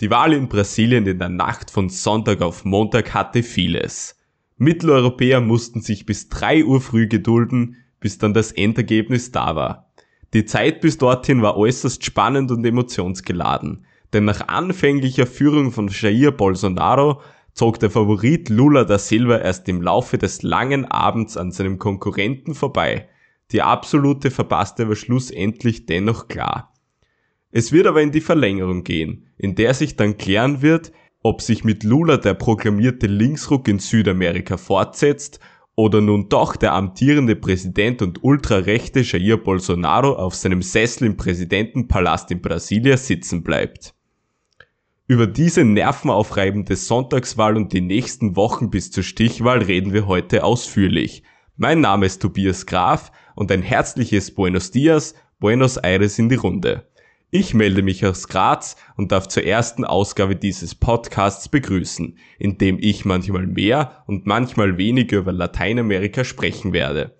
Die Wahl in Brasilien in der Nacht von Sonntag auf Montag hatte vieles. Mitteleuropäer mussten sich bis 3 Uhr früh gedulden, bis dann das Endergebnis da war. Die Zeit bis dorthin war äußerst spannend und emotionsgeladen, denn nach anfänglicher Führung von Jair Bolsonaro zog der Favorit Lula da Silva erst im Laufe des langen Abends an seinem Konkurrenten vorbei. Die absolute verpasste war schlussendlich dennoch klar. Es wird aber in die Verlängerung gehen, in der sich dann klären wird, ob sich mit Lula der proklamierte Linksruck in Südamerika fortsetzt oder nun doch der amtierende Präsident und ultrarechte Jair Bolsonaro auf seinem Sessel im Präsidentenpalast in Brasilia sitzen bleibt. Über diese nervenaufreibende Sonntagswahl und die nächsten Wochen bis zur Stichwahl reden wir heute ausführlich. Mein Name ist Tobias Graf und ein herzliches Buenos Dias, Buenos Aires in die Runde. Ich melde mich aus Graz und darf zur ersten Ausgabe dieses Podcasts begrüßen, in dem ich manchmal mehr und manchmal weniger über Lateinamerika sprechen werde.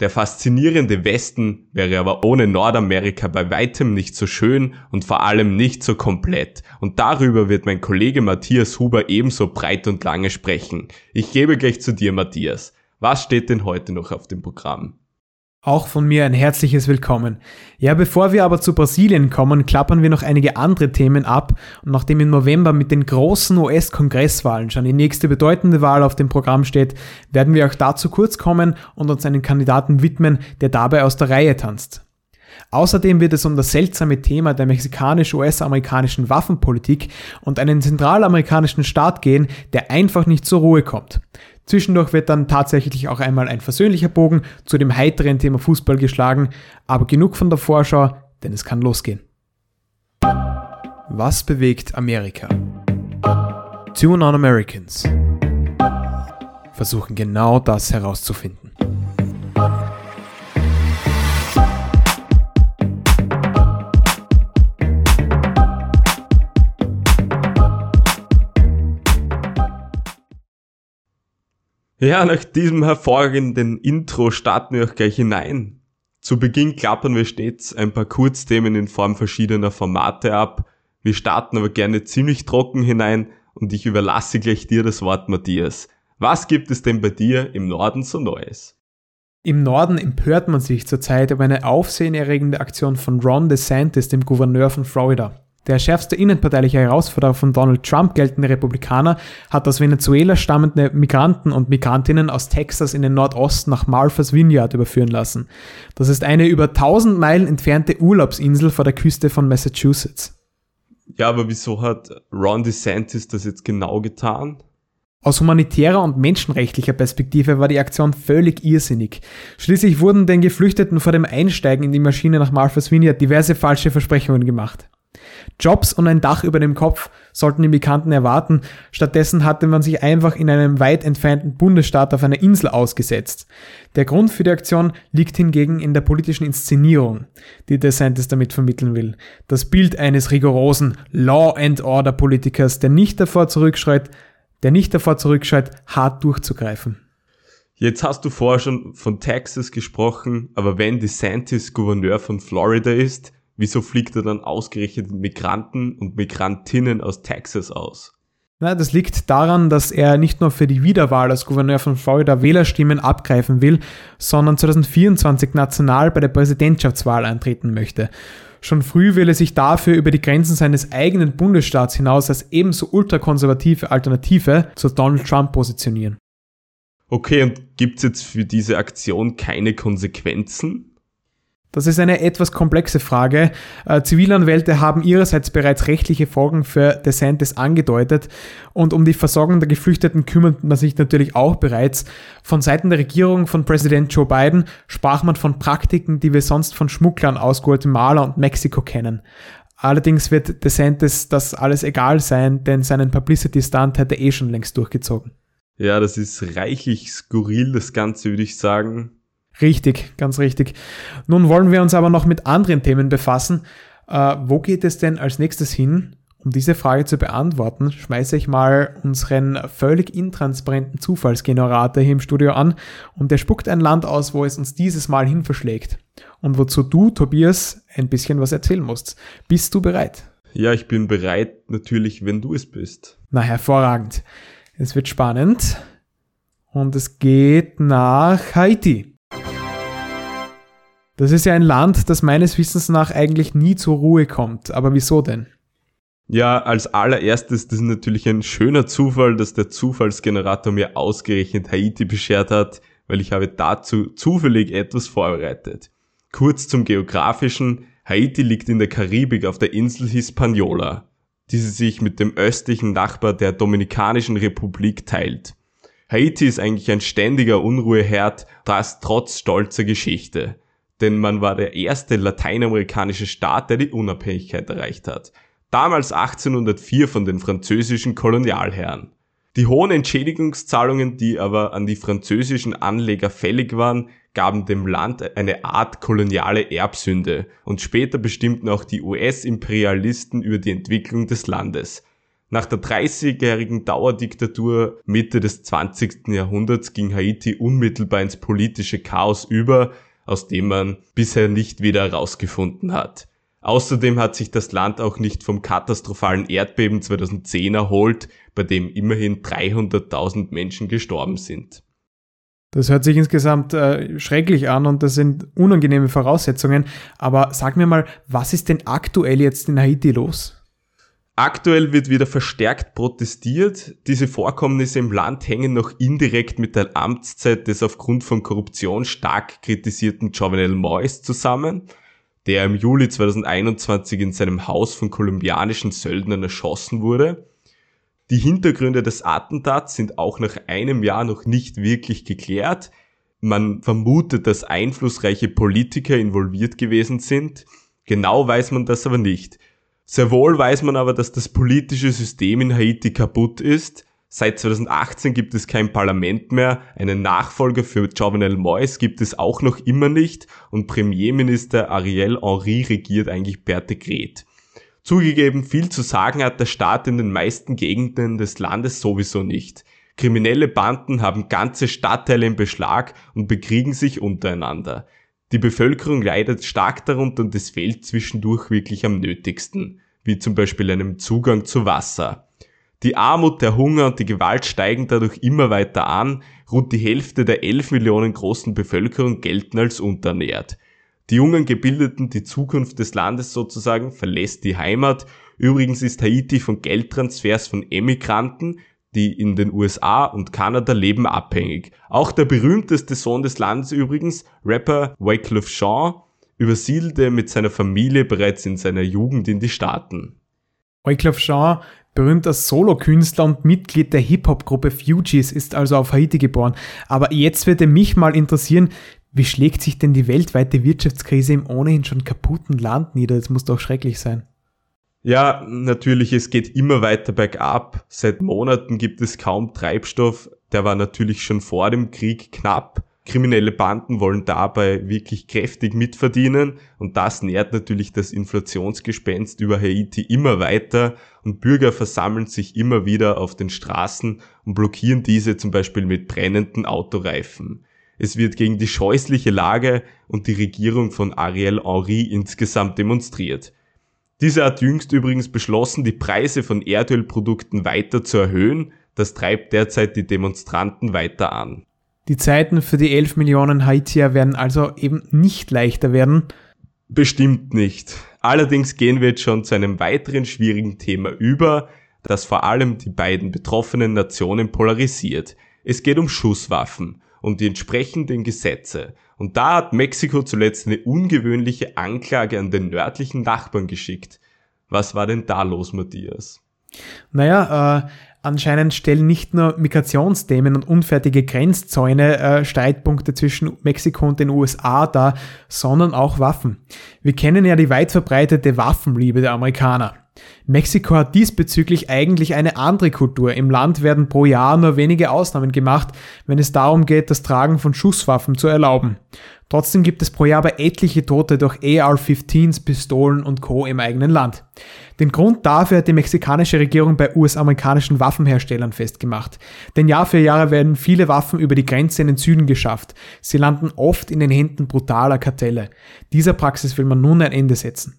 Der faszinierende Westen wäre aber ohne Nordamerika bei weitem nicht so schön und vor allem nicht so komplett. Und darüber wird mein Kollege Matthias Huber ebenso breit und lange sprechen. Ich gebe gleich zu dir, Matthias. Was steht denn heute noch auf dem Programm? Auch von mir ein herzliches Willkommen. Ja, bevor wir aber zu Brasilien kommen, klappern wir noch einige andere Themen ab. Und nachdem im November mit den großen US-Kongresswahlen schon die nächste bedeutende Wahl auf dem Programm steht, werden wir auch dazu kurz kommen und uns einen Kandidaten widmen, der dabei aus der Reihe tanzt. Außerdem wird es um das seltsame Thema der mexikanisch-US-amerikanischen Waffenpolitik und einen zentralamerikanischen Staat gehen, der einfach nicht zur Ruhe kommt. Zwischendurch wird dann tatsächlich auch einmal ein versöhnlicher Bogen zu dem heiteren Thema Fußball geschlagen, aber genug von der Vorschau, denn es kann losgehen. Was bewegt Amerika? Two Non-Americans versuchen genau das herauszufinden. Ja, nach diesem hervorragenden Intro starten wir auch gleich hinein. Zu Beginn klappern wir stets ein paar Kurzthemen in Form verschiedener Formate ab. Wir starten aber gerne ziemlich trocken hinein und ich überlasse gleich dir das Wort, Matthias. Was gibt es denn bei dir im Norden so Neues? Im Norden empört man sich zurzeit über eine aufsehenerregende Aktion von Ron DeSantis, dem Gouverneur von Florida. Der schärfste innenparteiliche Herausforderer von Donald Trump geltende Republikaner hat aus Venezuela stammende Migranten und Migrantinnen aus Texas in den Nordosten nach Martha's Vineyard überführen lassen. Das ist eine über 1000 Meilen entfernte Urlaubsinsel vor der Küste von Massachusetts. Ja, aber wieso hat Ron DeSantis das jetzt genau getan? Aus humanitärer und menschenrechtlicher Perspektive war die Aktion völlig irrsinnig. Schließlich wurden den Geflüchteten vor dem Einsteigen in die Maschine nach Martha's Vineyard diverse falsche Versprechungen gemacht. Jobs und ein Dach über dem Kopf sollten die Bekannten erwarten. Stattdessen hatte man sich einfach in einem weit entfernten Bundesstaat auf einer Insel ausgesetzt. Der Grund für die Aktion liegt hingegen in der politischen Inszenierung, die DeSantis damit vermitteln will. Das Bild eines rigorosen Law and Order Politikers, der nicht davor zurückschreit, der nicht davor zurückschreit, hart durchzugreifen. Jetzt hast du vorher schon von Texas gesprochen, aber wenn DeSantis Gouverneur von Florida ist, wieso fliegt er dann ausgerechnet Migranten und Migrantinnen aus Texas aus? Na, das liegt daran, dass er nicht nur für die Wiederwahl als Gouverneur von Florida Wählerstimmen abgreifen will, sondern 2024 national bei der Präsidentschaftswahl eintreten möchte. Schon früh will er sich dafür über die Grenzen seines eigenen Bundesstaats hinaus als ebenso ultrakonservative Alternative zu Donald Trump positionieren. Okay, und gibt's jetzt für diese Aktion keine Konsequenzen? Das ist eine etwas komplexe Frage. Äh, Zivilanwälte haben ihrerseits bereits rechtliche Folgen für DeSantis angedeutet und um die Versorgung der Geflüchteten kümmert man sich natürlich auch bereits. Von Seiten der Regierung von Präsident Joe Biden sprach man von Praktiken, die wir sonst von Schmugglern aus Guatemala und Mexiko kennen. Allerdings wird DeSantis das alles egal sein, denn seinen Publicity-Stunt hat er eh schon längst durchgezogen. Ja, das ist reichlich skurril, das Ganze, würde ich sagen. Richtig, ganz richtig. Nun wollen wir uns aber noch mit anderen Themen befassen. Äh, wo geht es denn als nächstes hin? Um diese Frage zu beantworten, schmeiße ich mal unseren völlig intransparenten Zufallsgenerator hier im Studio an und der spuckt ein Land aus, wo es uns dieses Mal hin verschlägt. Und wozu du, Tobias, ein bisschen was erzählen musst. Bist du bereit? Ja, ich bin bereit, natürlich, wenn du es bist. Na, hervorragend. Es wird spannend. Und es geht nach Haiti. Das ist ja ein Land, das meines Wissens nach eigentlich nie zur Ruhe kommt. Aber wieso denn? Ja, als allererstes, das ist natürlich ein schöner Zufall, dass der Zufallsgenerator mir ausgerechnet Haiti beschert hat, weil ich habe dazu zufällig etwas vorbereitet. Kurz zum geografischen. Haiti liegt in der Karibik auf der Insel Hispaniola, die sie sich mit dem östlichen Nachbar der Dominikanischen Republik teilt. Haiti ist eigentlich ein ständiger Unruheherd, das trotz stolzer Geschichte. Denn man war der erste lateinamerikanische Staat, der die Unabhängigkeit erreicht hat damals 1804 von den französischen Kolonialherren. Die hohen Entschädigungszahlungen, die aber an die französischen Anleger fällig waren, gaben dem Land eine Art koloniale Erbsünde und später bestimmten auch die US-Imperialisten über die Entwicklung des Landes. Nach der 30-jährigen Dauerdiktatur Mitte des 20. Jahrhunderts ging Haiti unmittelbar ins politische Chaos über, aus dem man bisher nicht wieder herausgefunden hat. Außerdem hat sich das Land auch nicht vom katastrophalen Erdbeben 2010 erholt, bei dem immerhin 300.000 Menschen gestorben sind. Das hört sich insgesamt äh, schrecklich an und das sind unangenehme Voraussetzungen. Aber sag mir mal, was ist denn aktuell jetzt in Haiti los? Aktuell wird wieder verstärkt protestiert. Diese Vorkommnisse im Land hängen noch indirekt mit der Amtszeit des aufgrund von Korruption stark kritisierten Jovenel Moïse zusammen der im Juli 2021 in seinem Haus von kolumbianischen Söldnern erschossen wurde. Die Hintergründe des Attentats sind auch nach einem Jahr noch nicht wirklich geklärt. Man vermutet, dass einflussreiche Politiker involviert gewesen sind. Genau weiß man das aber nicht. Sehr wohl weiß man aber, dass das politische System in Haiti kaputt ist Seit 2018 gibt es kein Parlament mehr, einen Nachfolger für Jovenel Moïse gibt es auch noch immer nicht und Premierminister Ariel Henry regiert eigentlich per Dekret. Zugegeben, viel zu sagen hat der Staat in den meisten Gegenden des Landes sowieso nicht. Kriminelle Banden haben ganze Stadtteile im Beschlag und bekriegen sich untereinander. Die Bevölkerung leidet stark darunter und es fehlt zwischendurch wirklich am nötigsten, wie zum Beispiel einem Zugang zu Wasser. Die Armut, der Hunger und die Gewalt steigen dadurch immer weiter an. Rund die Hälfte der 11 Millionen großen Bevölkerung gelten als unterernährt. Die jungen Gebildeten, die Zukunft des Landes sozusagen, verlässt die Heimat. Übrigens ist Haiti von Geldtransfers von Emigranten, die in den USA und Kanada leben, abhängig. Auch der berühmteste Sohn des Landes übrigens, Rapper Wycliffe Jean, übersiedelte mit seiner Familie bereits in seiner Jugend in die Staaten. Wycliffe Jean Berühmter Solokünstler und Mitglied der Hip-Hop-Gruppe Fugees ist also auf Haiti geboren. Aber jetzt würde mich mal interessieren, wie schlägt sich denn die weltweite Wirtschaftskrise im ohnehin schon kaputten Land nieder? Das muss doch schrecklich sein. Ja, natürlich, es geht immer weiter bergab. Seit Monaten gibt es kaum Treibstoff. Der war natürlich schon vor dem Krieg knapp. Kriminelle Banden wollen dabei wirklich kräftig mitverdienen und das nährt natürlich das Inflationsgespenst über Haiti immer weiter und Bürger versammeln sich immer wieder auf den Straßen und blockieren diese zum Beispiel mit brennenden Autoreifen. Es wird gegen die scheußliche Lage und die Regierung von Ariel Henry insgesamt demonstriert. Diese hat jüngst übrigens beschlossen, die Preise von Erdölprodukten weiter zu erhöhen. Das treibt derzeit die Demonstranten weiter an. Die Zeiten für die 11 Millionen Haitier werden also eben nicht leichter werden. Bestimmt nicht. Allerdings gehen wir jetzt schon zu einem weiteren schwierigen Thema über, das vor allem die beiden betroffenen Nationen polarisiert. Es geht um Schusswaffen und die entsprechenden Gesetze. Und da hat Mexiko zuletzt eine ungewöhnliche Anklage an den nördlichen Nachbarn geschickt. Was war denn da los, Matthias? Naja, äh, Anscheinend stellen nicht nur Migrationsthemen und unfertige Grenzzäune äh, Streitpunkte zwischen Mexiko und den USA dar, sondern auch Waffen. Wir kennen ja die weit verbreitete Waffenliebe der Amerikaner. Mexiko hat diesbezüglich eigentlich eine andere Kultur. Im Land werden pro Jahr nur wenige Ausnahmen gemacht, wenn es darum geht, das Tragen von Schusswaffen zu erlauben. Trotzdem gibt es pro Jahr aber etliche Tote durch AR-15s, Pistolen und Co. im eigenen Land. Den Grund dafür hat die mexikanische Regierung bei US-amerikanischen Waffenherstellern festgemacht. Denn Jahr für Jahr werden viele Waffen über die Grenze in den Süden geschafft. Sie landen oft in den Händen brutaler Kartelle. Dieser Praxis will man nun ein Ende setzen.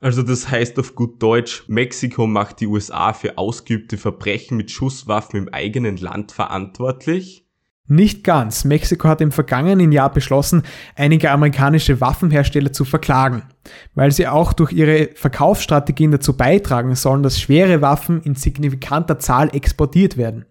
Also das heißt auf gut Deutsch, Mexiko macht die USA für ausgeübte Verbrechen mit Schusswaffen im eigenen Land verantwortlich? Nicht ganz. Mexiko hat im vergangenen Jahr beschlossen, einige amerikanische Waffenhersteller zu verklagen, weil sie auch durch ihre Verkaufsstrategien dazu beitragen sollen, dass schwere Waffen in signifikanter Zahl exportiert werden.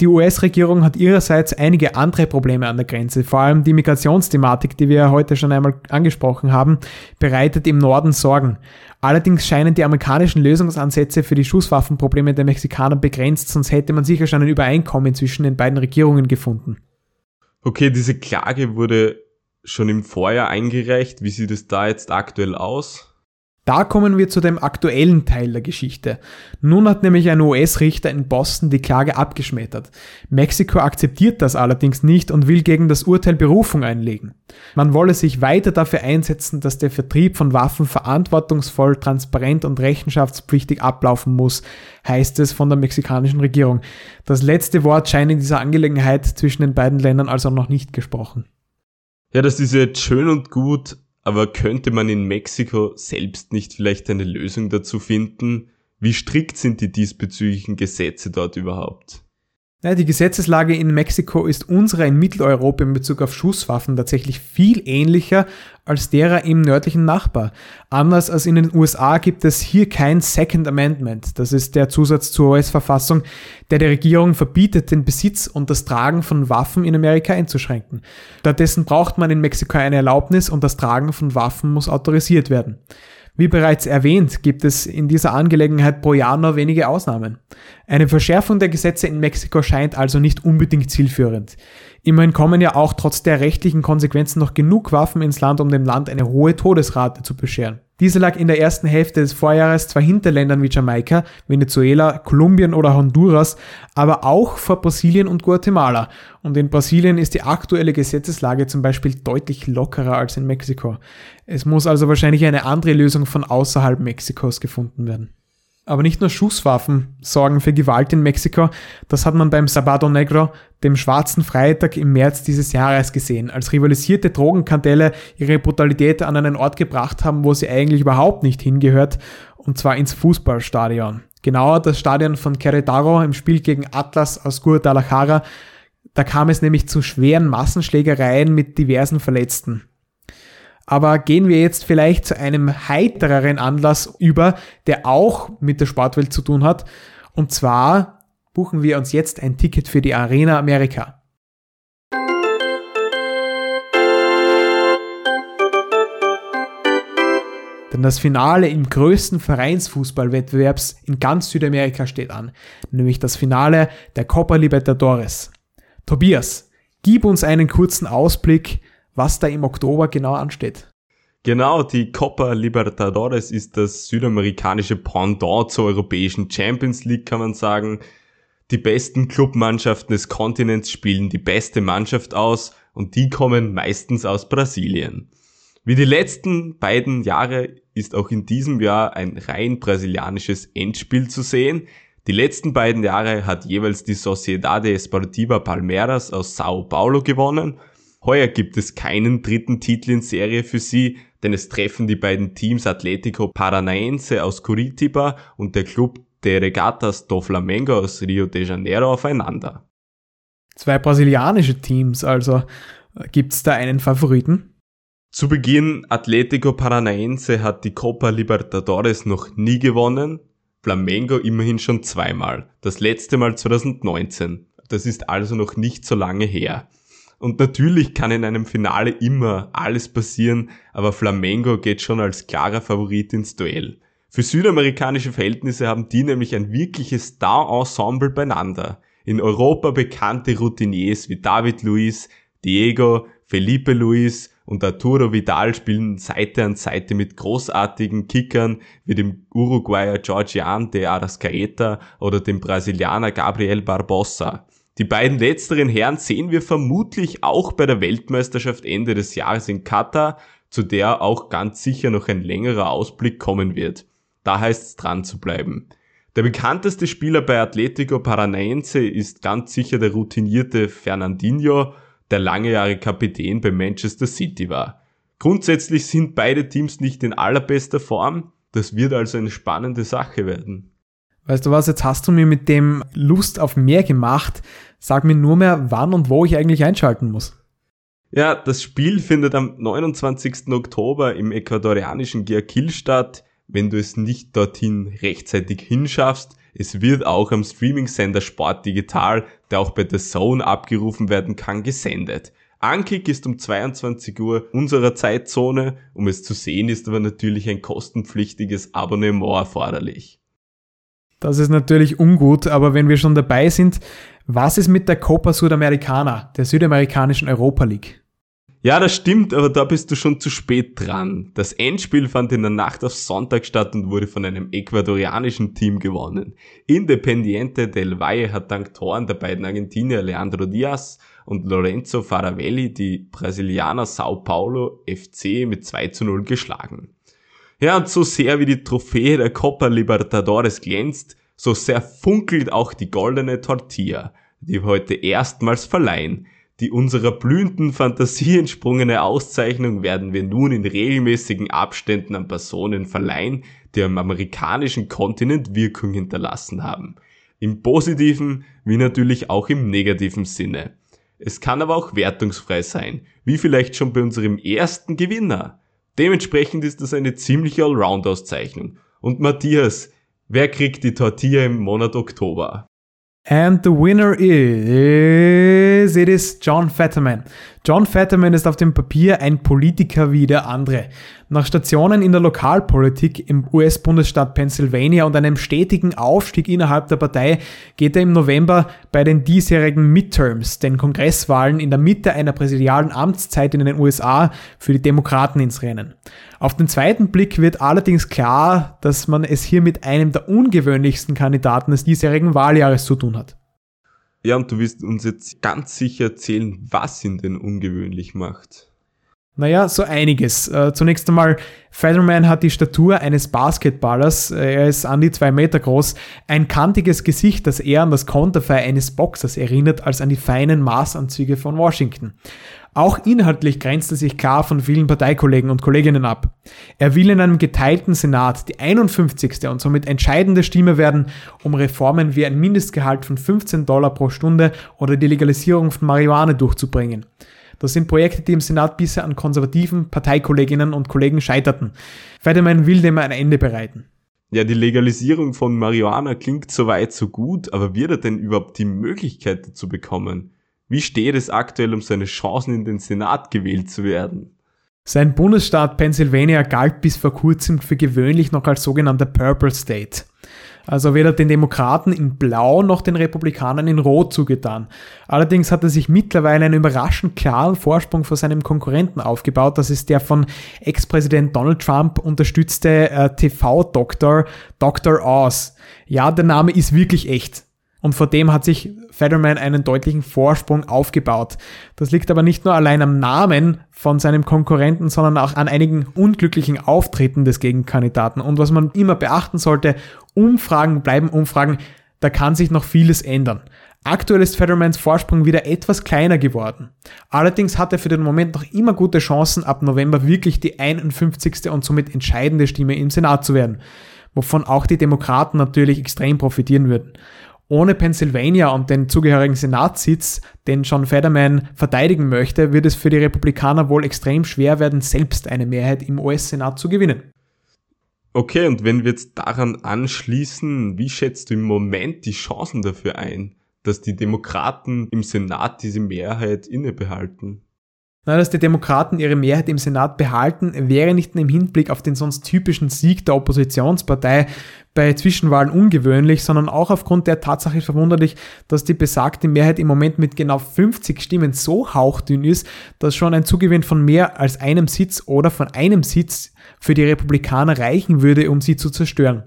Die US-Regierung hat ihrerseits einige andere Probleme an der Grenze. Vor allem die Migrationsthematik, die wir heute schon einmal angesprochen haben, bereitet im Norden Sorgen. Allerdings scheinen die amerikanischen Lösungsansätze für die Schusswaffenprobleme der Mexikaner begrenzt, sonst hätte man sicher schon ein Übereinkommen zwischen den beiden Regierungen gefunden. Okay, diese Klage wurde schon im Vorjahr eingereicht. Wie sieht es da jetzt aktuell aus? Da kommen wir zu dem aktuellen Teil der Geschichte. Nun hat nämlich ein US-Richter in Boston die Klage abgeschmettert. Mexiko akzeptiert das allerdings nicht und will gegen das Urteil Berufung einlegen. Man wolle sich weiter dafür einsetzen, dass der Vertrieb von Waffen verantwortungsvoll, transparent und rechenschaftspflichtig ablaufen muss, heißt es von der mexikanischen Regierung. Das letzte Wort scheint in dieser Angelegenheit zwischen den beiden Ländern also noch nicht gesprochen. Ja, das ist jetzt schön und gut, aber könnte man in Mexiko selbst nicht vielleicht eine Lösung dazu finden? Wie strikt sind die diesbezüglichen Gesetze dort überhaupt? Ja, die Gesetzeslage in Mexiko ist unserer in Mitteleuropa in Bezug auf Schusswaffen tatsächlich viel ähnlicher als derer im nördlichen Nachbar. Anders als in den USA gibt es hier kein Second Amendment. Das ist der Zusatz zur US-Verfassung, der der Regierung verbietet, den Besitz und das Tragen von Waffen in Amerika einzuschränken. Stattdessen braucht man in Mexiko eine Erlaubnis und das Tragen von Waffen muss autorisiert werden. Wie bereits erwähnt, gibt es in dieser Angelegenheit pro Jahr nur wenige Ausnahmen. Eine Verschärfung der Gesetze in Mexiko scheint also nicht unbedingt zielführend. Immerhin kommen ja auch trotz der rechtlichen Konsequenzen noch genug Waffen ins Land, um dem Land eine hohe Todesrate zu bescheren. Diese lag in der ersten Hälfte des Vorjahres zwar hinter Ländern wie Jamaika, Venezuela, Kolumbien oder Honduras, aber auch vor Brasilien und Guatemala. Und in Brasilien ist die aktuelle Gesetzeslage zum Beispiel deutlich lockerer als in Mexiko. Es muss also wahrscheinlich eine andere Lösung von außerhalb Mexikos gefunden werden. Aber nicht nur Schusswaffen sorgen für Gewalt in Mexiko, das hat man beim Sabado Negro, dem schwarzen Freitag im März dieses Jahres gesehen, als rivalisierte Drogenkantelle ihre Brutalität an einen Ort gebracht haben, wo sie eigentlich überhaupt nicht hingehört, und zwar ins Fußballstadion. Genauer das Stadion von Querétaro im Spiel gegen Atlas aus Guadalajara. Da kam es nämlich zu schweren Massenschlägereien mit diversen Verletzten. Aber gehen wir jetzt vielleicht zu einem heitereren Anlass über, der auch mit der Sportwelt zu tun hat. Und zwar buchen wir uns jetzt ein Ticket für die Arena Amerika. Denn das Finale im größten Vereinsfußballwettbewerbs in ganz Südamerika steht an, nämlich das Finale der Copa Libertadores. Tobias, gib uns einen kurzen Ausblick, was da im Oktober genau ansteht. Genau, die Copa Libertadores ist das südamerikanische Pendant zur europäischen Champions League, kann man sagen. Die besten Clubmannschaften des Kontinents spielen die beste Mannschaft aus und die kommen meistens aus Brasilien. Wie die letzten beiden Jahre ist auch in diesem Jahr ein rein brasilianisches Endspiel zu sehen. Die letzten beiden Jahre hat jeweils die Sociedade Esportiva Palmeiras aus Sao Paulo gewonnen Heuer gibt es keinen dritten Titel in Serie für sie, denn es treffen die beiden Teams Atletico Paranaense aus Curitiba und der Club de Regatas do Flamengo aus Rio de Janeiro aufeinander. Zwei brasilianische Teams, also gibt's da einen Favoriten? Zu Beginn Atletico Paranaense hat die Copa Libertadores noch nie gewonnen, Flamengo immerhin schon zweimal, das letzte Mal 2019. Das ist also noch nicht so lange her. Und natürlich kann in einem Finale immer alles passieren, aber Flamengo geht schon als klarer Favorit ins Duell. Für südamerikanische Verhältnisse haben die nämlich ein wirkliches Star-Ensemble beieinander. In Europa bekannte Routiniers wie David Luiz, Diego, Felipe Luis und Arturo Vidal spielen Seite an Seite mit großartigen Kickern wie dem Uruguayer Georgian de Arrascaeta oder dem Brasilianer Gabriel Barbosa. Die beiden letzteren Herren sehen wir vermutlich auch bei der Weltmeisterschaft Ende des Jahres in Katar, zu der auch ganz sicher noch ein längerer Ausblick kommen wird. Da heißt es dran zu bleiben. Der bekannteste Spieler bei Atletico Paranaense ist ganz sicher der routinierte Fernandinho, der lange Jahre Kapitän bei Manchester City war. Grundsätzlich sind beide Teams nicht in allerbester Form. Das wird also eine spannende Sache werden. Weißt du was, jetzt hast du mir mit dem Lust auf mehr gemacht. Sag mir nur mehr, wann und wo ich eigentlich einschalten muss. Ja, das Spiel findet am 29. Oktober im ecuadorianischen Guayaquil statt. Wenn du es nicht dorthin rechtzeitig hinschaffst, es wird auch am Streaming-Sender Sport Digital, der auch bei The Zone abgerufen werden kann, gesendet. Ankick ist um 22 Uhr unserer Zeitzone. Um es zu sehen, ist aber natürlich ein kostenpflichtiges Abonnement erforderlich. Das ist natürlich ungut, aber wenn wir schon dabei sind, was ist mit der Copa Sudamericana, der südamerikanischen Europa League? Ja, das stimmt, aber da bist du schon zu spät dran. Das Endspiel fand in der Nacht auf Sonntag statt und wurde von einem ecuadorianischen Team gewonnen. Independiente del Valle hat dank Toren der beiden Argentinier Leandro Diaz und Lorenzo Faravelli die Brasilianer Sao Paulo FC mit 2 zu 0 geschlagen. Ja, und so sehr wie die Trophäe der Copa Libertadores glänzt, so sehr funkelt auch die goldene Tortilla, die wir heute erstmals verleihen. Die unserer blühenden Fantasie entsprungene Auszeichnung werden wir nun in regelmäßigen Abständen an Personen verleihen, die am amerikanischen Kontinent Wirkung hinterlassen haben. Im positiven wie natürlich auch im negativen Sinne. Es kann aber auch wertungsfrei sein, wie vielleicht schon bei unserem ersten Gewinner. Dementsprechend ist das eine ziemliche Allround-Auszeichnung. Und Matthias, wer kriegt die Tortilla im Monat Oktober? And the winner is, it is John Fetterman. John Fetterman ist auf dem Papier ein Politiker wie der andere. Nach Stationen in der Lokalpolitik im US-Bundesstaat Pennsylvania und einem stetigen Aufstieg innerhalb der Partei geht er im November bei den diesjährigen Midterms, den Kongresswahlen in der Mitte einer präsidialen Amtszeit in den USA, für die Demokraten ins Rennen. Auf den zweiten Blick wird allerdings klar, dass man es hier mit einem der ungewöhnlichsten Kandidaten des diesjährigen Wahljahres zu tun hat. Ja, und du wirst uns jetzt ganz sicher erzählen, was ihn denn ungewöhnlich macht. Naja, so einiges. Äh, zunächst einmal, Federman hat die Statur eines Basketballers, äh, er ist an die zwei Meter groß, ein kantiges Gesicht, das eher an das Konterfei eines Boxers erinnert, als an die feinen Maßanzüge von Washington. Auch inhaltlich grenzt er sich klar von vielen Parteikollegen und Kolleginnen ab. Er will in einem geteilten Senat die 51. und somit entscheidende Stimme werden, um Reformen wie ein Mindestgehalt von 15 Dollar pro Stunde oder die Legalisierung von Marihuana durchzubringen. Das sind Projekte, die im Senat bisher an konservativen Parteikolleginnen und Kollegen scheiterten. Feidemann will dem ein Ende bereiten. Ja, die Legalisierung von Marihuana klingt soweit so gut, aber wird er denn überhaupt die Möglichkeit dazu bekommen? Wie steht es aktuell um seine Chancen in den Senat gewählt zu werden? Sein Bundesstaat Pennsylvania galt bis vor kurzem für gewöhnlich noch als sogenannter Purple State. Also weder den Demokraten in Blau noch den Republikanern in Rot zugetan. Allerdings hat er sich mittlerweile einen überraschend klaren Vorsprung vor seinem Konkurrenten aufgebaut. Das ist der von Ex-Präsident Donald Trump unterstützte äh, TV-Doktor Dr. Oz. Ja, der Name ist wirklich echt. Und vor dem hat sich Federman einen deutlichen Vorsprung aufgebaut. Das liegt aber nicht nur allein am Namen von seinem Konkurrenten, sondern auch an einigen unglücklichen Auftritten des Gegenkandidaten. Und was man immer beachten sollte, Umfragen bleiben Umfragen, da kann sich noch vieles ändern. Aktuell ist Federmans Vorsprung wieder etwas kleiner geworden. Allerdings hat er für den Moment noch immer gute Chancen, ab November wirklich die 51. und somit entscheidende Stimme im Senat zu werden, wovon auch die Demokraten natürlich extrem profitieren würden. Ohne Pennsylvania und den zugehörigen Senatssitz, den John Federman verteidigen möchte, wird es für die Republikaner wohl extrem schwer werden, selbst eine Mehrheit im US-Senat zu gewinnen. Okay, und wenn wir jetzt daran anschließen, wie schätzt du im Moment die Chancen dafür ein, dass die Demokraten im Senat diese Mehrheit innebehalten? Dass die Demokraten ihre Mehrheit im Senat behalten, wäre nicht im Hinblick auf den sonst typischen Sieg der Oppositionspartei bei Zwischenwahlen ungewöhnlich, sondern auch aufgrund der Tatsache verwunderlich, dass die besagte Mehrheit im Moment mit genau 50 Stimmen so hauchdünn ist, dass schon ein Zugewinn von mehr als einem Sitz oder von einem Sitz für die Republikaner reichen würde, um sie zu zerstören.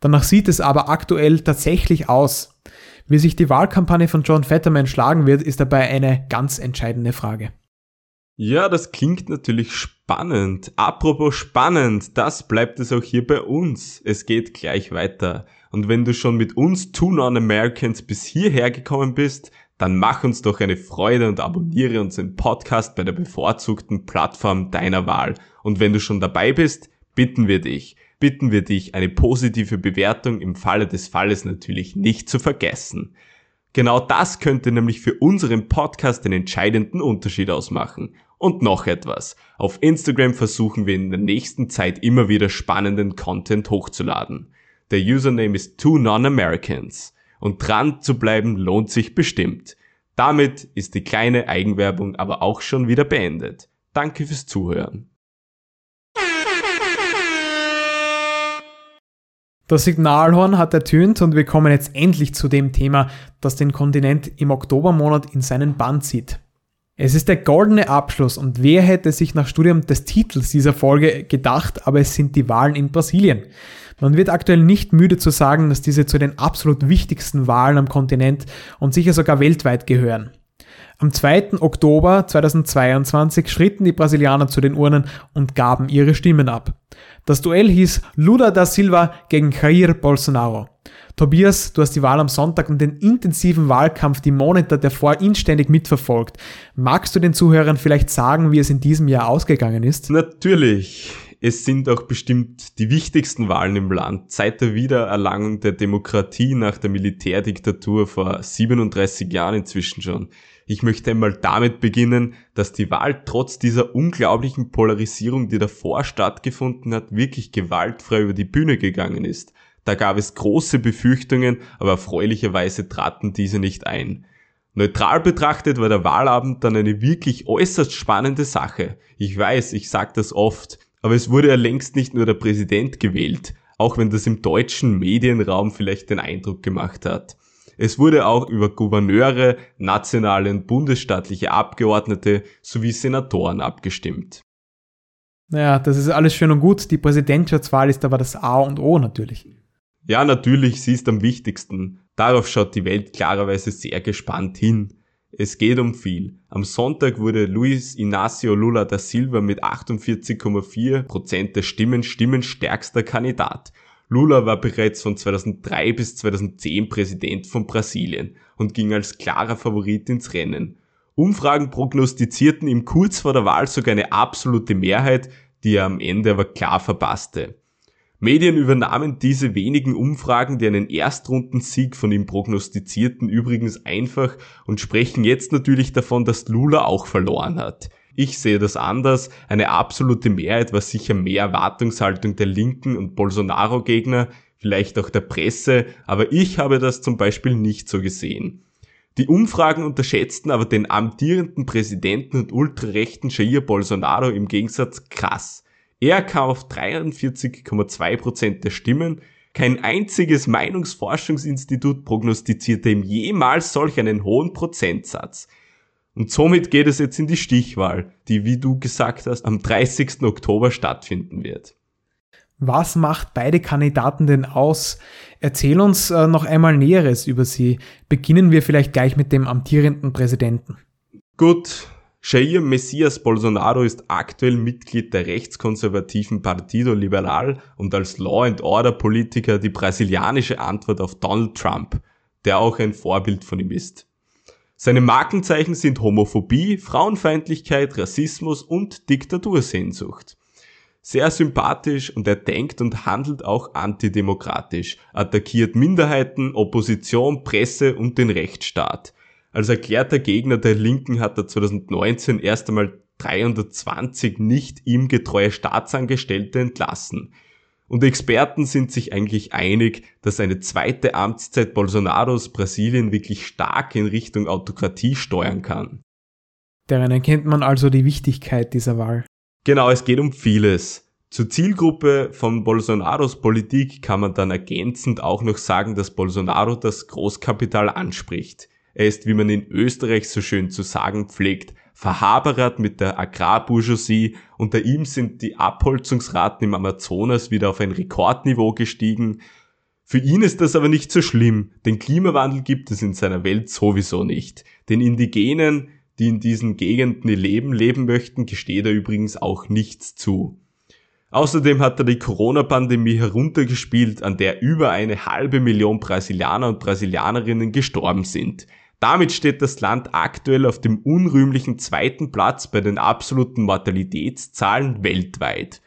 Danach sieht es aber aktuell tatsächlich aus. Wie sich die Wahlkampagne von John Fetterman schlagen wird, ist dabei eine ganz entscheidende Frage. Ja, das klingt natürlich spannend. Apropos spannend, das bleibt es auch hier bei uns. Es geht gleich weiter. Und wenn du schon mit uns Two Non-Americans bis hierher gekommen bist, dann mach uns doch eine Freude und abonniere unseren Podcast bei der bevorzugten Plattform deiner Wahl. Und wenn du schon dabei bist, bitten wir dich, bitten wir dich, eine positive Bewertung im Falle des Falles natürlich nicht zu vergessen. Genau das könnte nämlich für unseren Podcast den entscheidenden Unterschied ausmachen. Und noch etwas. Auf Instagram versuchen wir in der nächsten Zeit immer wieder spannenden Content hochzuladen. Der Username ist Two Non-Americans. Und dran zu bleiben lohnt sich bestimmt. Damit ist die kleine Eigenwerbung aber auch schon wieder beendet. Danke fürs Zuhören. Das Signalhorn hat ertönt und wir kommen jetzt endlich zu dem Thema, das den Kontinent im Oktobermonat in seinen Bann zieht. Es ist der goldene Abschluss und wer hätte sich nach Studium des Titels dieser Folge gedacht, aber es sind die Wahlen in Brasilien. Man wird aktuell nicht müde zu sagen, dass diese zu den absolut wichtigsten Wahlen am Kontinent und sicher sogar weltweit gehören. Am 2. Oktober 2022 schritten die Brasilianer zu den Urnen und gaben ihre Stimmen ab. Das Duell hieß Lula da Silva gegen Jair Bolsonaro. Tobias, du hast die Wahl am Sonntag und den intensiven Wahlkampf, die Monitor davor inständig mitverfolgt. Magst du den Zuhörern vielleicht sagen, wie es in diesem Jahr ausgegangen ist? Natürlich. Es sind auch bestimmt die wichtigsten Wahlen im Land seit der Wiedererlangung der Demokratie nach der Militärdiktatur vor 37 Jahren inzwischen schon. Ich möchte einmal damit beginnen, dass die Wahl trotz dieser unglaublichen Polarisierung, die davor stattgefunden hat, wirklich gewaltfrei über die Bühne gegangen ist. Da gab es große Befürchtungen, aber erfreulicherweise traten diese nicht ein. Neutral betrachtet war der Wahlabend dann eine wirklich äußerst spannende Sache. Ich weiß, ich sag das oft, aber es wurde ja längst nicht nur der Präsident gewählt, auch wenn das im deutschen Medienraum vielleicht den Eindruck gemacht hat. Es wurde auch über Gouverneure, nationale und bundesstaatliche Abgeordnete sowie Senatoren abgestimmt. Naja, das ist alles schön und gut. Die Präsidentschaftswahl ist aber das A und O natürlich. Ja, natürlich, sie ist am wichtigsten. Darauf schaut die Welt klarerweise sehr gespannt hin. Es geht um viel. Am Sonntag wurde Luis Inácio Lula da Silva mit 48,4% der Stimmen stimmenstärkster Kandidat. Lula war bereits von 2003 bis 2010 Präsident von Brasilien und ging als klarer Favorit ins Rennen. Umfragen prognostizierten ihm kurz vor der Wahl sogar eine absolute Mehrheit, die er am Ende aber klar verpasste. Medien übernahmen diese wenigen Umfragen, die einen Erstrundensieg von ihm prognostizierten, übrigens einfach und sprechen jetzt natürlich davon, dass Lula auch verloren hat. Ich sehe das anders. Eine absolute Mehrheit war sicher mehr Erwartungshaltung der Linken und Bolsonaro-Gegner, vielleicht auch der Presse, aber ich habe das zum Beispiel nicht so gesehen. Die Umfragen unterschätzten aber den amtierenden Präsidenten und ultrarechten Jair Bolsonaro im Gegensatz krass. Er kam auf 43,2% der Stimmen, kein einziges Meinungsforschungsinstitut prognostizierte ihm jemals solch einen hohen Prozentsatz. Und somit geht es jetzt in die Stichwahl, die, wie du gesagt hast, am 30. Oktober stattfinden wird. Was macht beide Kandidaten denn aus? Erzähl uns äh, noch einmal Näheres über sie. Beginnen wir vielleicht gleich mit dem amtierenden Präsidenten. Gut, Jair Messias Bolsonaro ist aktuell Mitglied der rechtskonservativen Partido Liberal und als Law and Order Politiker die brasilianische Antwort auf Donald Trump, der auch ein Vorbild von ihm ist. Seine Markenzeichen sind Homophobie, Frauenfeindlichkeit, Rassismus und Diktatursehnsucht. Sehr sympathisch und er denkt und handelt auch antidemokratisch, attackiert Minderheiten, Opposition, Presse und den Rechtsstaat. Als erklärter Gegner der Linken hat er 2019 erst einmal 320 nicht ihm getreue Staatsangestellte entlassen. Und Experten sind sich eigentlich einig, dass eine zweite Amtszeit Bolsonaros Brasilien wirklich stark in Richtung Autokratie steuern kann. Daran erkennt man also die Wichtigkeit dieser Wahl. Genau, es geht um vieles. Zur Zielgruppe von Bolsonaros Politik kann man dann ergänzend auch noch sagen, dass Bolsonaro das Großkapital anspricht. Er ist, wie man in Österreich so schön zu sagen pflegt, verhaberert mit der Agrarbourgeoisie. Unter ihm sind die Abholzungsraten im Amazonas wieder auf ein Rekordniveau gestiegen. Für ihn ist das aber nicht so schlimm, denn Klimawandel gibt es in seiner Welt sowieso nicht. Den Indigenen, die in diesen Gegenden ihr Leben leben möchten, gesteht er übrigens auch nichts zu. Außerdem hat er die Corona-Pandemie heruntergespielt, an der über eine halbe Million Brasilianer und Brasilianerinnen gestorben sind. Damit steht das Land aktuell auf dem unrühmlichen zweiten Platz bei den absoluten Mortalitätszahlen weltweit.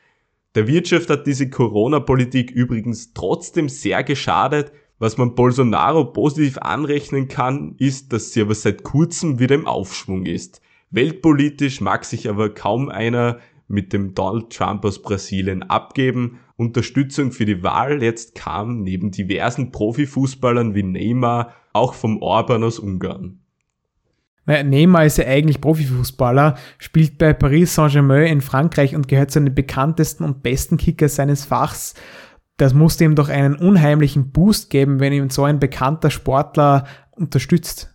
Der Wirtschaft hat diese Corona-Politik übrigens trotzdem sehr geschadet. Was man Bolsonaro positiv anrechnen kann, ist, dass sie aber seit kurzem wieder im Aufschwung ist. Weltpolitisch mag sich aber kaum einer mit dem Donald Trump aus Brasilien abgeben. Unterstützung für die Wahl jetzt kam neben diversen Profifußballern wie Neymar auch vom Orban aus Ungarn. Neymar ist ja eigentlich Profifußballer, spielt bei Paris Saint-Germain in Frankreich und gehört zu den bekanntesten und besten Kickers seines Fachs. Das musste ihm doch einen unheimlichen Boost geben, wenn ihm so ein bekannter Sportler unterstützt.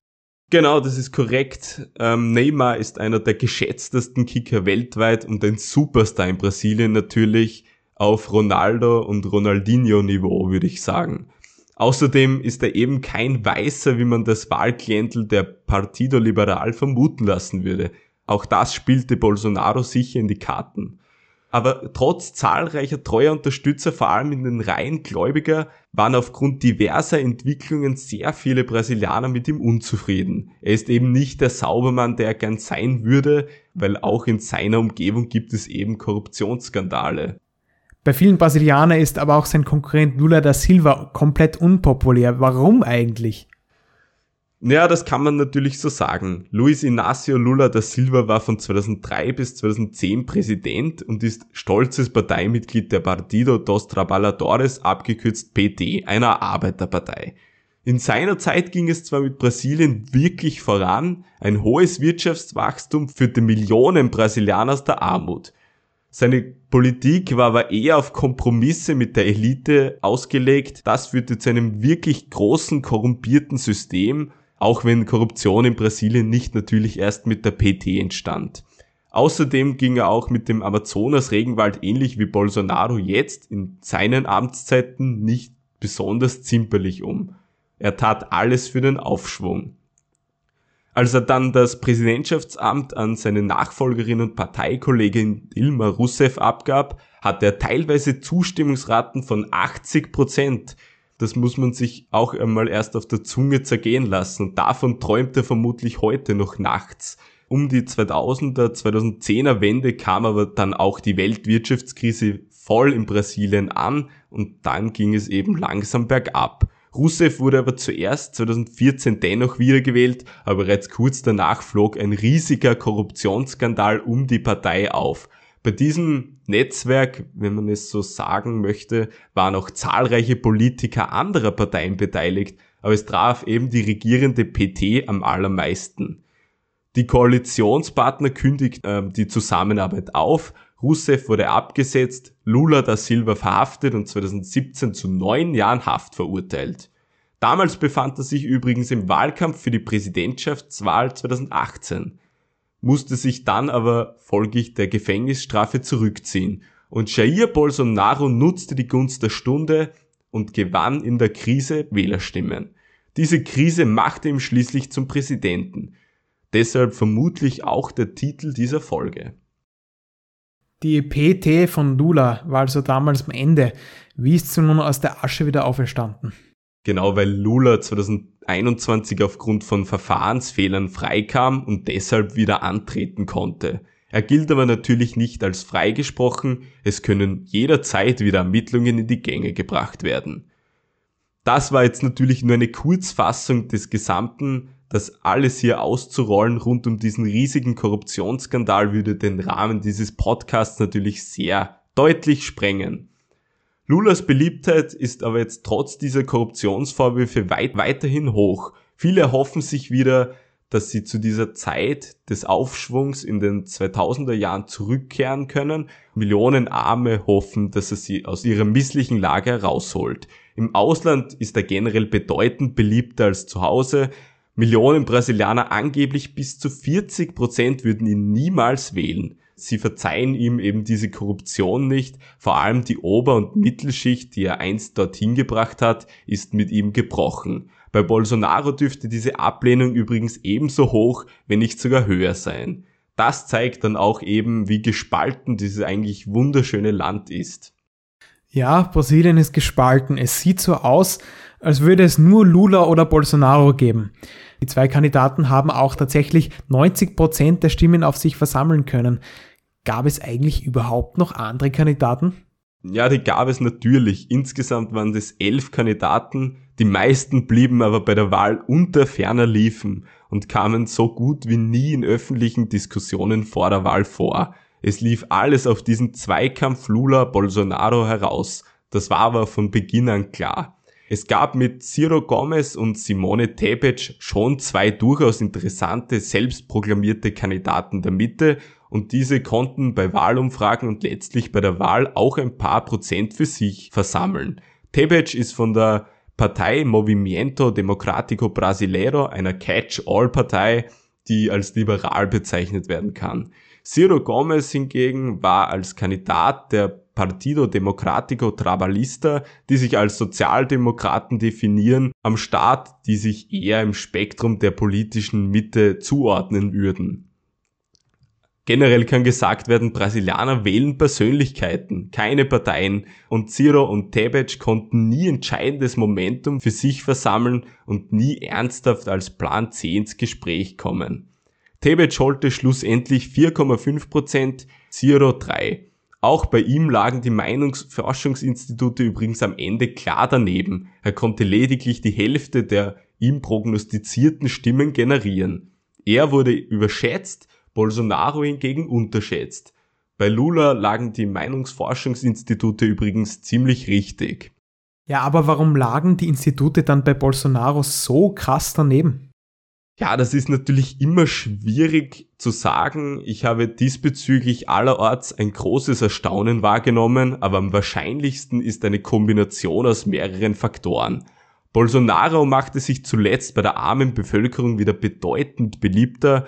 Genau, das ist korrekt. Ähm, Neymar ist einer der geschätztesten Kicker weltweit und ein Superstar in Brasilien natürlich auf Ronaldo und Ronaldinho Niveau, würde ich sagen. Außerdem ist er eben kein Weißer, wie man das Wahlklientel der Partido Liberal vermuten lassen würde. Auch das spielte Bolsonaro sicher in die Karten. Aber trotz zahlreicher treuer Unterstützer, vor allem in den Reihen Gläubiger, waren aufgrund diverser Entwicklungen sehr viele Brasilianer mit ihm unzufrieden. Er ist eben nicht der Saubermann, der er gern sein würde, weil auch in seiner Umgebung gibt es eben Korruptionsskandale. Bei vielen Brasilianern ist aber auch sein Konkurrent Lula da Silva komplett unpopulär. Warum eigentlich? Ja, das kann man natürlich so sagen. Luis Inácio Lula da Silva war von 2003 bis 2010 Präsident und ist stolzes Parteimitglied der Partido dos Trabalhadores, abgekürzt PT, einer Arbeiterpartei. In seiner Zeit ging es zwar mit Brasilien wirklich voran, ein hohes Wirtschaftswachstum führte Millionen Brasilianer aus der Armut. Seine Politik war aber eher auf Kompromisse mit der Elite ausgelegt. Das führte zu einem wirklich großen korrumpierten System auch wenn Korruption in Brasilien nicht natürlich erst mit der PT entstand. Außerdem ging er auch mit dem Amazonas-Regenwald ähnlich wie Bolsonaro jetzt in seinen Amtszeiten nicht besonders zimperlich um. Er tat alles für den Aufschwung. Als er dann das Präsidentschaftsamt an seine Nachfolgerin und Parteikollegin Dilma Rousseff abgab, hatte er teilweise Zustimmungsraten von 80 Prozent, das muss man sich auch einmal erst auf der Zunge zergehen lassen. Und davon träumt er vermutlich heute noch nachts. Um die 2000er, 2010er Wende kam aber dann auch die Weltwirtschaftskrise voll in Brasilien an und dann ging es eben langsam bergab. Rousseff wurde aber zuerst 2014 dennoch wiedergewählt, aber bereits kurz danach flog ein riesiger Korruptionsskandal um die Partei auf. Bei diesem Netzwerk, wenn man es so sagen möchte, waren auch zahlreiche Politiker anderer Parteien beteiligt, aber es traf eben die regierende PT am allermeisten. Die Koalitionspartner kündigten äh, die Zusammenarbeit auf, Rousseff wurde abgesetzt, Lula da Silva verhaftet und 2017 zu neun Jahren Haft verurteilt. Damals befand er sich übrigens im Wahlkampf für die Präsidentschaftswahl 2018 musste sich dann aber folglich der Gefängnisstrafe zurückziehen und Jair Bolsonaro nutzte die Gunst der Stunde und gewann in der Krise Wählerstimmen. Diese Krise machte ihn schließlich zum Präsidenten. Deshalb vermutlich auch der Titel dieser Folge. Die PT von Lula war also damals am Ende. Wie ist sie nun aus der Asche wieder auferstanden? Genau, weil Lula 2021 aufgrund von Verfahrensfehlern freikam und deshalb wieder antreten konnte. Er gilt aber natürlich nicht als freigesprochen, es können jederzeit wieder Ermittlungen in die Gänge gebracht werden. Das war jetzt natürlich nur eine Kurzfassung des Gesamten, das alles hier auszurollen rund um diesen riesigen Korruptionsskandal würde den Rahmen dieses Podcasts natürlich sehr deutlich sprengen. Lulas Beliebtheit ist aber jetzt trotz dieser Korruptionsvorwürfe weit weiterhin hoch. Viele hoffen sich wieder, dass sie zu dieser Zeit des Aufschwungs in den 2000er Jahren zurückkehren können. Millionen Arme hoffen, dass er sie aus ihrer misslichen Lage herausholt. Im Ausland ist er generell bedeutend beliebter als zu Hause. Millionen Brasilianer angeblich bis zu 40 Prozent würden ihn niemals wählen sie verzeihen ihm eben diese Korruption nicht. Vor allem die Ober- und Mittelschicht, die er einst dorthin gebracht hat, ist mit ihm gebrochen. Bei Bolsonaro dürfte diese Ablehnung übrigens ebenso hoch, wenn nicht sogar höher sein. Das zeigt dann auch eben, wie gespalten dieses eigentlich wunderschöne Land ist. Ja, Brasilien ist gespalten. Es sieht so aus, als würde es nur Lula oder Bolsonaro geben. Die zwei Kandidaten haben auch tatsächlich 90 Prozent der Stimmen auf sich versammeln können. Gab es eigentlich überhaupt noch andere Kandidaten? Ja, die gab es natürlich. Insgesamt waren es elf Kandidaten. Die meisten blieben aber bei der Wahl unter ferner Liefen und kamen so gut wie nie in öffentlichen Diskussionen vor der Wahl vor. Es lief alles auf diesen Zweikampf Lula-Bolsonaro heraus. Das war aber von Beginn an klar. Es gab mit Ciro Gomez und Simone Tepec schon zwei durchaus interessante, selbstproklamierte Kandidaten der Mitte und diese konnten bei Wahlumfragen und letztlich bei der Wahl auch ein paar Prozent für sich versammeln. Tebet ist von der Partei Movimento Democrático Brasileiro, einer Catch-all-Partei, die als liberal bezeichnet werden kann. Ciro Gomes hingegen war als Kandidat der Partido Democrático Trabalhista, die sich als Sozialdemokraten definieren, am Start, die sich eher im Spektrum der politischen Mitte zuordnen würden. Generell kann gesagt werden, Brasilianer wählen Persönlichkeiten, keine Parteien und Ciro und Tebet konnten nie entscheidendes Momentum für sich versammeln und nie ernsthaft als Plan C ins Gespräch kommen. Tebet holte schlussendlich 4,5%, Ciro 3. Auch bei ihm lagen die Meinungsforschungsinstitute übrigens am Ende klar daneben. Er konnte lediglich die Hälfte der ihm prognostizierten Stimmen generieren. Er wurde überschätzt, Bolsonaro hingegen unterschätzt. Bei Lula lagen die Meinungsforschungsinstitute übrigens ziemlich richtig. Ja, aber warum lagen die Institute dann bei Bolsonaro so krass daneben? Ja, das ist natürlich immer schwierig zu sagen. Ich habe diesbezüglich allerorts ein großes Erstaunen wahrgenommen, aber am wahrscheinlichsten ist eine Kombination aus mehreren Faktoren. Bolsonaro machte sich zuletzt bei der armen Bevölkerung wieder bedeutend beliebter,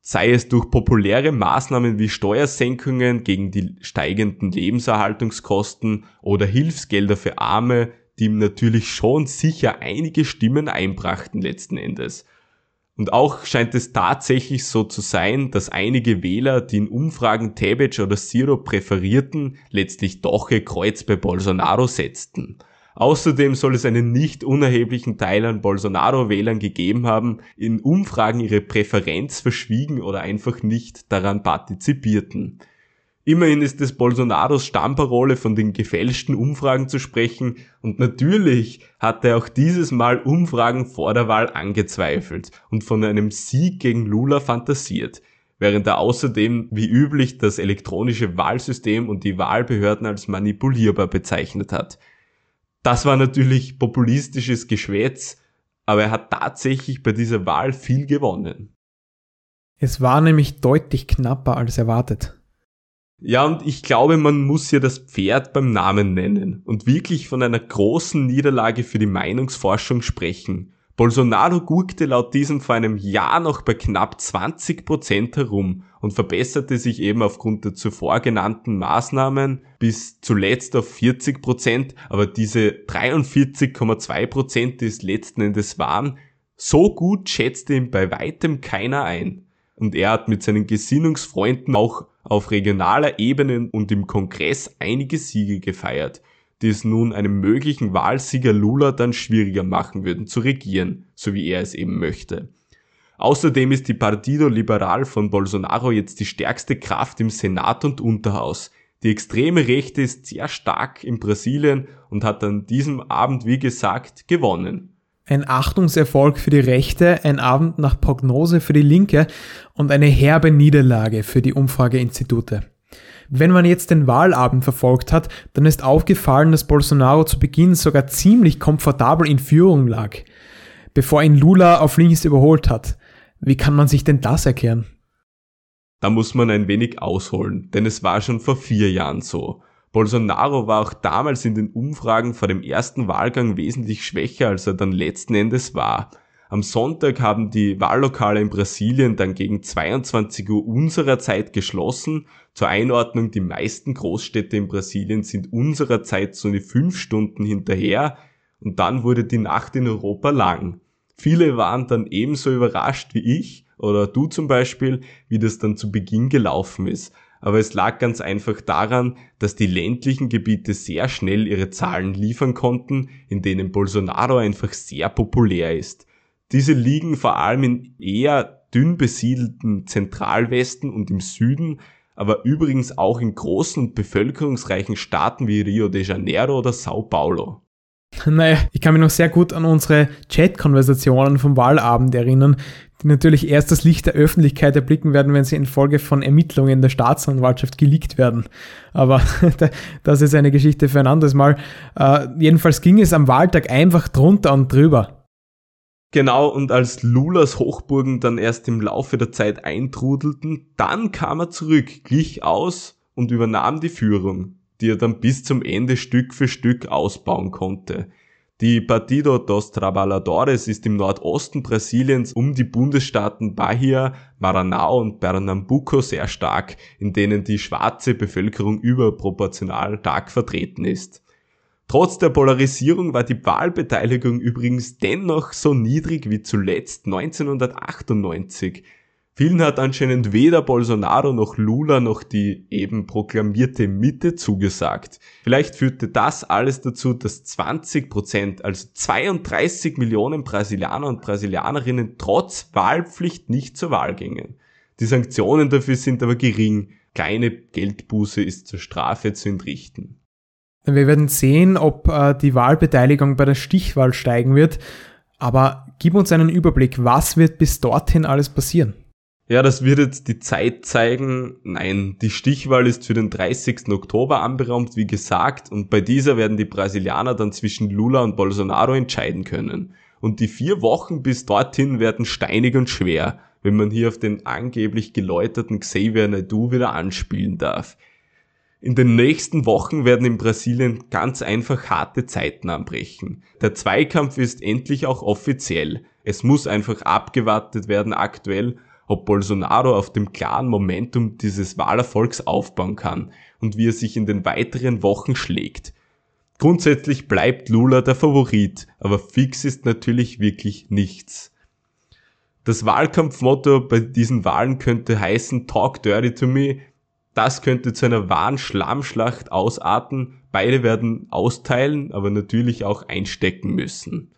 sei es durch populäre Maßnahmen wie Steuersenkungen gegen die steigenden Lebenserhaltungskosten oder Hilfsgelder für Arme, die ihm natürlich schon sicher einige Stimmen einbrachten letzten Endes. Und auch scheint es tatsächlich so zu sein, dass einige Wähler, die in Umfragen Tabec oder Siro präferierten, letztlich doch ihr Kreuz bei Bolsonaro setzten. Außerdem soll es einen nicht unerheblichen Teil an Bolsonaro-Wählern gegeben haben, in Umfragen ihre Präferenz verschwiegen oder einfach nicht daran partizipierten. Immerhin ist es Bolsonaros Stammparole von den gefälschten Umfragen zu sprechen und natürlich hat er auch dieses Mal Umfragen vor der Wahl angezweifelt und von einem Sieg gegen Lula fantasiert, während er außerdem wie üblich das elektronische Wahlsystem und die Wahlbehörden als manipulierbar bezeichnet hat – das war natürlich populistisches Geschwätz, aber er hat tatsächlich bei dieser Wahl viel gewonnen. Es war nämlich deutlich knapper als erwartet. Ja, und ich glaube, man muss ja das Pferd beim Namen nennen und wirklich von einer großen Niederlage für die Meinungsforschung sprechen. Bolsonaro gurkte laut diesem vor einem Jahr noch bei knapp 20 Prozent herum und verbesserte sich eben aufgrund der zuvor genannten Maßnahmen bis zuletzt auf 40 Prozent, aber diese 43,2 Prozent, die es letzten Endes waren, so gut schätzte ihn bei weitem keiner ein. Und er hat mit seinen Gesinnungsfreunden auch auf regionaler Ebene und im Kongress einige Siege gefeiert die es nun einem möglichen Wahlsieger Lula dann schwieriger machen würden zu regieren, so wie er es eben möchte. Außerdem ist die Partido Liberal von Bolsonaro jetzt die stärkste Kraft im Senat und Unterhaus. Die extreme Rechte ist sehr stark in Brasilien und hat an diesem Abend, wie gesagt, gewonnen. Ein Achtungserfolg für die Rechte, ein Abend nach Prognose für die Linke und eine herbe Niederlage für die Umfrageinstitute. Wenn man jetzt den Wahlabend verfolgt hat, dann ist aufgefallen, dass Bolsonaro zu Beginn sogar ziemlich komfortabel in Führung lag, bevor ihn Lula auf links überholt hat. Wie kann man sich denn das erklären? Da muss man ein wenig ausholen, denn es war schon vor vier Jahren so. Bolsonaro war auch damals in den Umfragen vor dem ersten Wahlgang wesentlich schwächer, als er dann letzten Endes war. Am Sonntag haben die Wahllokale in Brasilien dann gegen 22 Uhr unserer Zeit geschlossen. Zur Einordnung, die meisten Großstädte in Brasilien sind unserer Zeit so eine fünf Stunden hinterher und dann wurde die Nacht in Europa lang. Viele waren dann ebenso überrascht wie ich oder du zum Beispiel, wie das dann zu Beginn gelaufen ist. Aber es lag ganz einfach daran, dass die ländlichen Gebiete sehr schnell ihre Zahlen liefern konnten, in denen Bolsonaro einfach sehr populär ist. Diese liegen vor allem in eher dünn besiedelten Zentralwesten und im Süden, aber übrigens auch in großen und bevölkerungsreichen Staaten wie Rio de Janeiro oder Sao Paulo. Naja, ich kann mich noch sehr gut an unsere Chat-Konversationen vom Wahlabend erinnern, die natürlich erst das Licht der Öffentlichkeit erblicken werden, wenn sie infolge von Ermittlungen der Staatsanwaltschaft geleakt werden. Aber das ist eine Geschichte für ein anderes Mal. Äh, jedenfalls ging es am Wahltag einfach drunter und drüber. Genau, und als Lulas Hochburgen dann erst im Laufe der Zeit eintrudelten, dann kam er zurück, glich aus und übernahm die Führung, die er dann bis zum Ende Stück für Stück ausbauen konnte. Die Partido dos Trabalhadores ist im Nordosten Brasiliens um die Bundesstaaten Bahia, Maranhão und Pernambuco sehr stark, in denen die schwarze Bevölkerung überproportional stark vertreten ist. Trotz der Polarisierung war die Wahlbeteiligung übrigens dennoch so niedrig wie zuletzt 1998. Vielen hat anscheinend weder Bolsonaro noch Lula noch die eben proklamierte Mitte zugesagt. Vielleicht führte das alles dazu, dass 20 Prozent, also 32 Millionen Brasilianer und Brasilianerinnen trotz Wahlpflicht nicht zur Wahl gingen. Die Sanktionen dafür sind aber gering. Kleine Geldbuße ist zur Strafe zu entrichten. Wir werden sehen, ob äh, die Wahlbeteiligung bei der Stichwahl steigen wird. Aber gib uns einen Überblick, was wird bis dorthin alles passieren? Ja, das wird jetzt die Zeit zeigen. Nein, die Stichwahl ist für den 30. Oktober anberaumt, wie gesagt, und bei dieser werden die Brasilianer dann zwischen Lula und Bolsonaro entscheiden können. Und die vier Wochen bis dorthin werden steinig und schwer, wenn man hier auf den angeblich geläuterten Xavier Naidu wieder anspielen darf. In den nächsten Wochen werden in Brasilien ganz einfach harte Zeiten anbrechen. Der Zweikampf ist endlich auch offiziell. Es muss einfach abgewartet werden aktuell, ob Bolsonaro auf dem klaren Momentum dieses Wahlerfolgs aufbauen kann und wie er sich in den weiteren Wochen schlägt. Grundsätzlich bleibt Lula der Favorit, aber fix ist natürlich wirklich nichts. Das Wahlkampfmotto bei diesen Wahlen könnte heißen Talk Dirty to Me, das könnte zu einer wahren Schlammschlacht ausarten. Beide werden austeilen, aber natürlich auch einstecken müssen.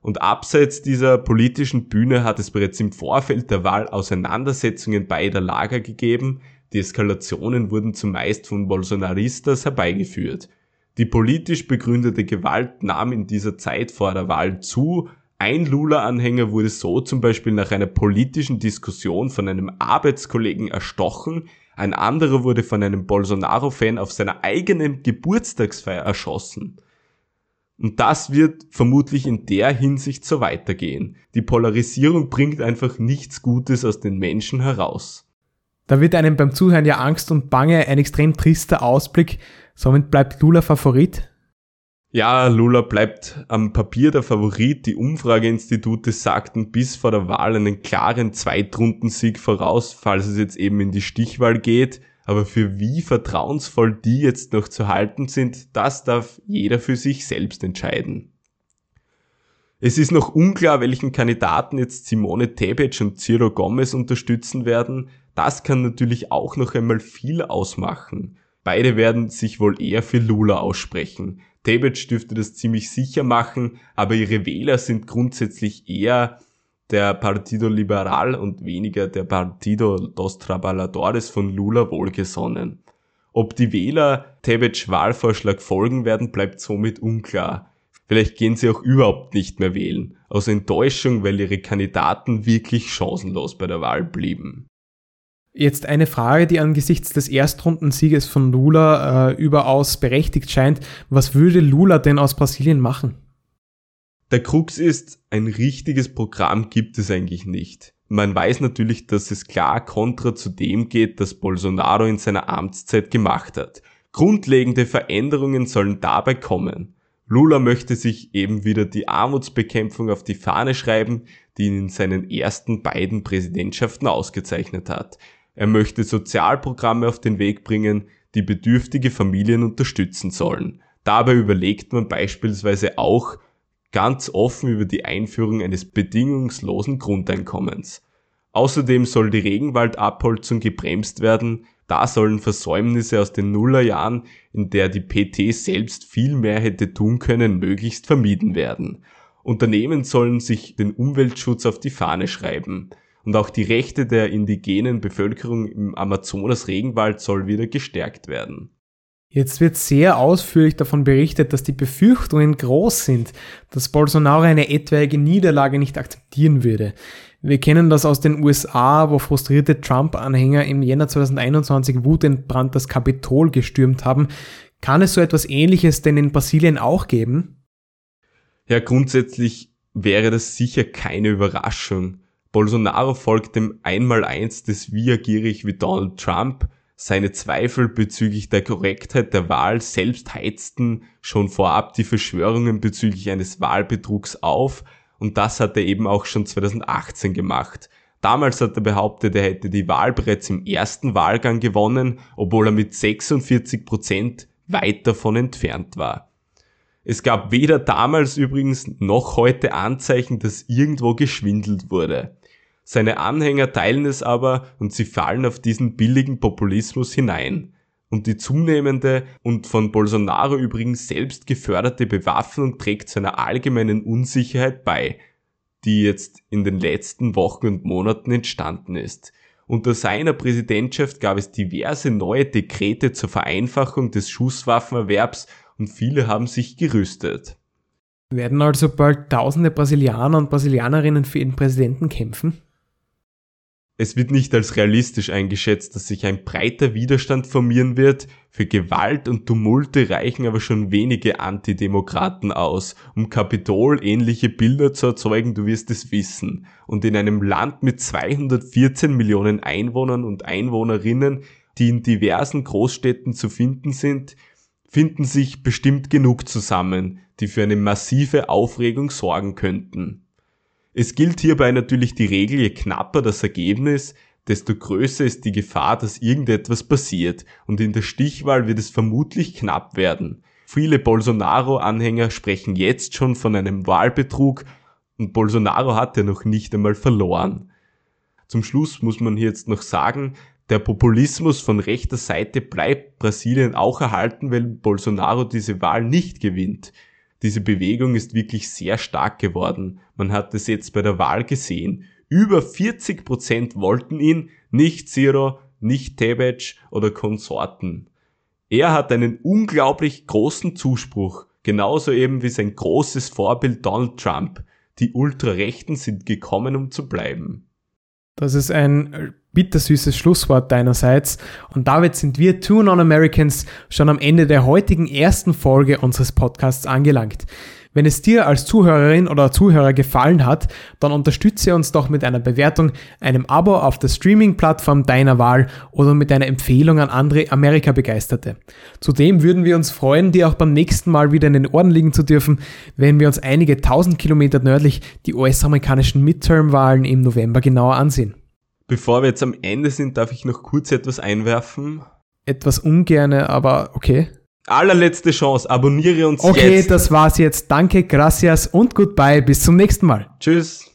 Und abseits dieser politischen Bühne hat es bereits im Vorfeld der Wahl Auseinandersetzungen beider Lager gegeben. Die Eskalationen wurden zumeist von Bolsonaristas herbeigeführt. Die politisch begründete Gewalt nahm in dieser Zeit vor der Wahl zu. Ein Lula-Anhänger wurde so zum Beispiel nach einer politischen Diskussion von einem Arbeitskollegen erstochen, ein anderer wurde von einem Bolsonaro-Fan auf seiner eigenen Geburtstagsfeier erschossen. Und das wird vermutlich in der Hinsicht so weitergehen. Die Polarisierung bringt einfach nichts Gutes aus den Menschen heraus. Da wird einem beim Zuhören ja Angst und Bange ein extrem trister Ausblick. Somit bleibt Lula Favorit. Ja, Lula bleibt am Papier der Favorit. Die Umfrageinstitute sagten bis vor der Wahl einen klaren Zweitrundensieg voraus, falls es jetzt eben in die Stichwahl geht. Aber für wie vertrauensvoll die jetzt noch zu halten sind, das darf jeder für sich selbst entscheiden. Es ist noch unklar, welchen Kandidaten jetzt Simone Tebec und Ciro Gomez unterstützen werden. Das kann natürlich auch noch einmal viel ausmachen. Beide werden sich wohl eher für Lula aussprechen. Tabbage dürfte das ziemlich sicher machen, aber ihre Wähler sind grundsätzlich eher der Partido Liberal und weniger der Partido dos Trabalhadores von Lula wohlgesonnen. Ob die Wähler Tabbage Wahlvorschlag folgen werden, bleibt somit unklar. Vielleicht gehen sie auch überhaupt nicht mehr wählen, aus Enttäuschung, weil ihre Kandidaten wirklich chancenlos bei der Wahl blieben. Jetzt eine Frage, die angesichts des Erstrundensieges von Lula äh, überaus berechtigt scheint. Was würde Lula denn aus Brasilien machen? Der Krux ist, ein richtiges Programm gibt es eigentlich nicht. Man weiß natürlich, dass es klar kontra zu dem geht, das Bolsonaro in seiner Amtszeit gemacht hat. Grundlegende Veränderungen sollen dabei kommen. Lula möchte sich eben wieder die Armutsbekämpfung auf die Fahne schreiben, die ihn in seinen ersten beiden Präsidentschaften ausgezeichnet hat. Er möchte Sozialprogramme auf den Weg bringen, die bedürftige Familien unterstützen sollen. Dabei überlegt man beispielsweise auch ganz offen über die Einführung eines bedingungslosen Grundeinkommens. Außerdem soll die Regenwaldabholzung gebremst werden, da sollen Versäumnisse aus den Nullerjahren, in der die PT selbst viel mehr hätte tun können, möglichst vermieden werden. Unternehmen sollen sich den Umweltschutz auf die Fahne schreiben. und auch die Rechte der indigenen Bevölkerung im Amazonas-Regenwald soll wieder gestärkt werden. Jetzt wird sehr ausführlich davon berichtet, dass die Befürchtungen groß sind, dass Bolsonaro eine etwaige Niederlage nicht akzeptieren würde. Wir kennen das aus den USA, wo frustrierte Trump-Anhänger im Jänner 2021 wutentbrannt das Kapitol gestürmt haben. Kann es so etwas Ähnliches denn in Brasilien auch geben? Ja, grundsätzlich wäre das sicher keine Überraschung. Bolsonaro folgt dem Einmaleins des Via gierig wie Donald Trump. Seine Zweifel bezüglich der Korrektheit der Wahl selbst heizten schon vorab die Verschwörungen bezüglich eines Wahlbetrugs auf und das hat er eben auch schon 2018 gemacht. Damals hat er behauptet, er hätte die Wahl bereits im ersten Wahlgang gewonnen, obwohl er mit 46 Prozent weit davon entfernt war. Es gab weder damals übrigens noch heute Anzeichen, dass irgendwo geschwindelt wurde. Seine Anhänger teilen es aber und sie fallen auf diesen billigen Populismus hinein. Und die zunehmende und von Bolsonaro übrigens selbst geförderte Bewaffnung trägt zu einer allgemeinen Unsicherheit bei, die jetzt in den letzten Wochen und Monaten entstanden ist. Unter seiner Präsidentschaft gab es diverse neue Dekrete zur Vereinfachung des Schusswaffenerwerbs und viele haben sich gerüstet. Werden also bald tausende Brasilianer und Brasilianerinnen für ihren Präsidenten kämpfen? Es wird nicht als realistisch eingeschätzt, dass sich ein breiter Widerstand formieren wird. Für Gewalt und Tumulte reichen aber schon wenige Antidemokraten aus, um Kapitol ähnliche Bilder zu erzeugen, du wirst es wissen. Und in einem Land mit 214 Millionen Einwohnern und Einwohnerinnen, die in diversen Großstädten zu finden sind, finden sich bestimmt genug zusammen, die für eine massive Aufregung sorgen könnten. Es gilt hierbei natürlich die Regel, je knapper das Ergebnis, desto größer ist die Gefahr, dass irgendetwas passiert, und in der Stichwahl wird es vermutlich knapp werden. Viele Bolsonaro-Anhänger sprechen jetzt schon von einem Wahlbetrug, und Bolsonaro hat ja noch nicht einmal verloren. Zum Schluss muss man hier jetzt noch sagen, der Populismus von rechter Seite bleibt Brasilien auch erhalten, weil Bolsonaro diese Wahl nicht gewinnt. Diese Bewegung ist wirklich sehr stark geworden. Man hat es jetzt bei der Wahl gesehen. Über 40 Prozent wollten ihn, nicht Ciro, nicht Tebet oder Konsorten. Er hat einen unglaublich großen Zuspruch, genauso eben wie sein großes Vorbild Donald Trump. Die Ultrarechten sind gekommen, um zu bleiben. Das ist ein bittersüßes Schlusswort deinerseits. Und damit sind wir Two Non-Americans schon am Ende der heutigen ersten Folge unseres Podcasts angelangt. Wenn es dir als Zuhörerin oder Zuhörer gefallen hat, dann unterstütze uns doch mit einer Bewertung, einem Abo auf der Streaming-Plattform deiner Wahl oder mit einer Empfehlung an andere Amerika-Begeisterte. Zudem würden wir uns freuen, dir auch beim nächsten Mal wieder in den Ohren liegen zu dürfen, wenn wir uns einige tausend Kilometer nördlich die US-amerikanischen Midterm-Wahlen im November genauer ansehen. Bevor wir jetzt am Ende sind, darf ich noch kurz etwas einwerfen. Etwas ungerne, aber okay. Allerletzte Chance, abonniere uns okay, jetzt. Okay, das war's jetzt. Danke, gracias und goodbye. Bis zum nächsten Mal. Tschüss.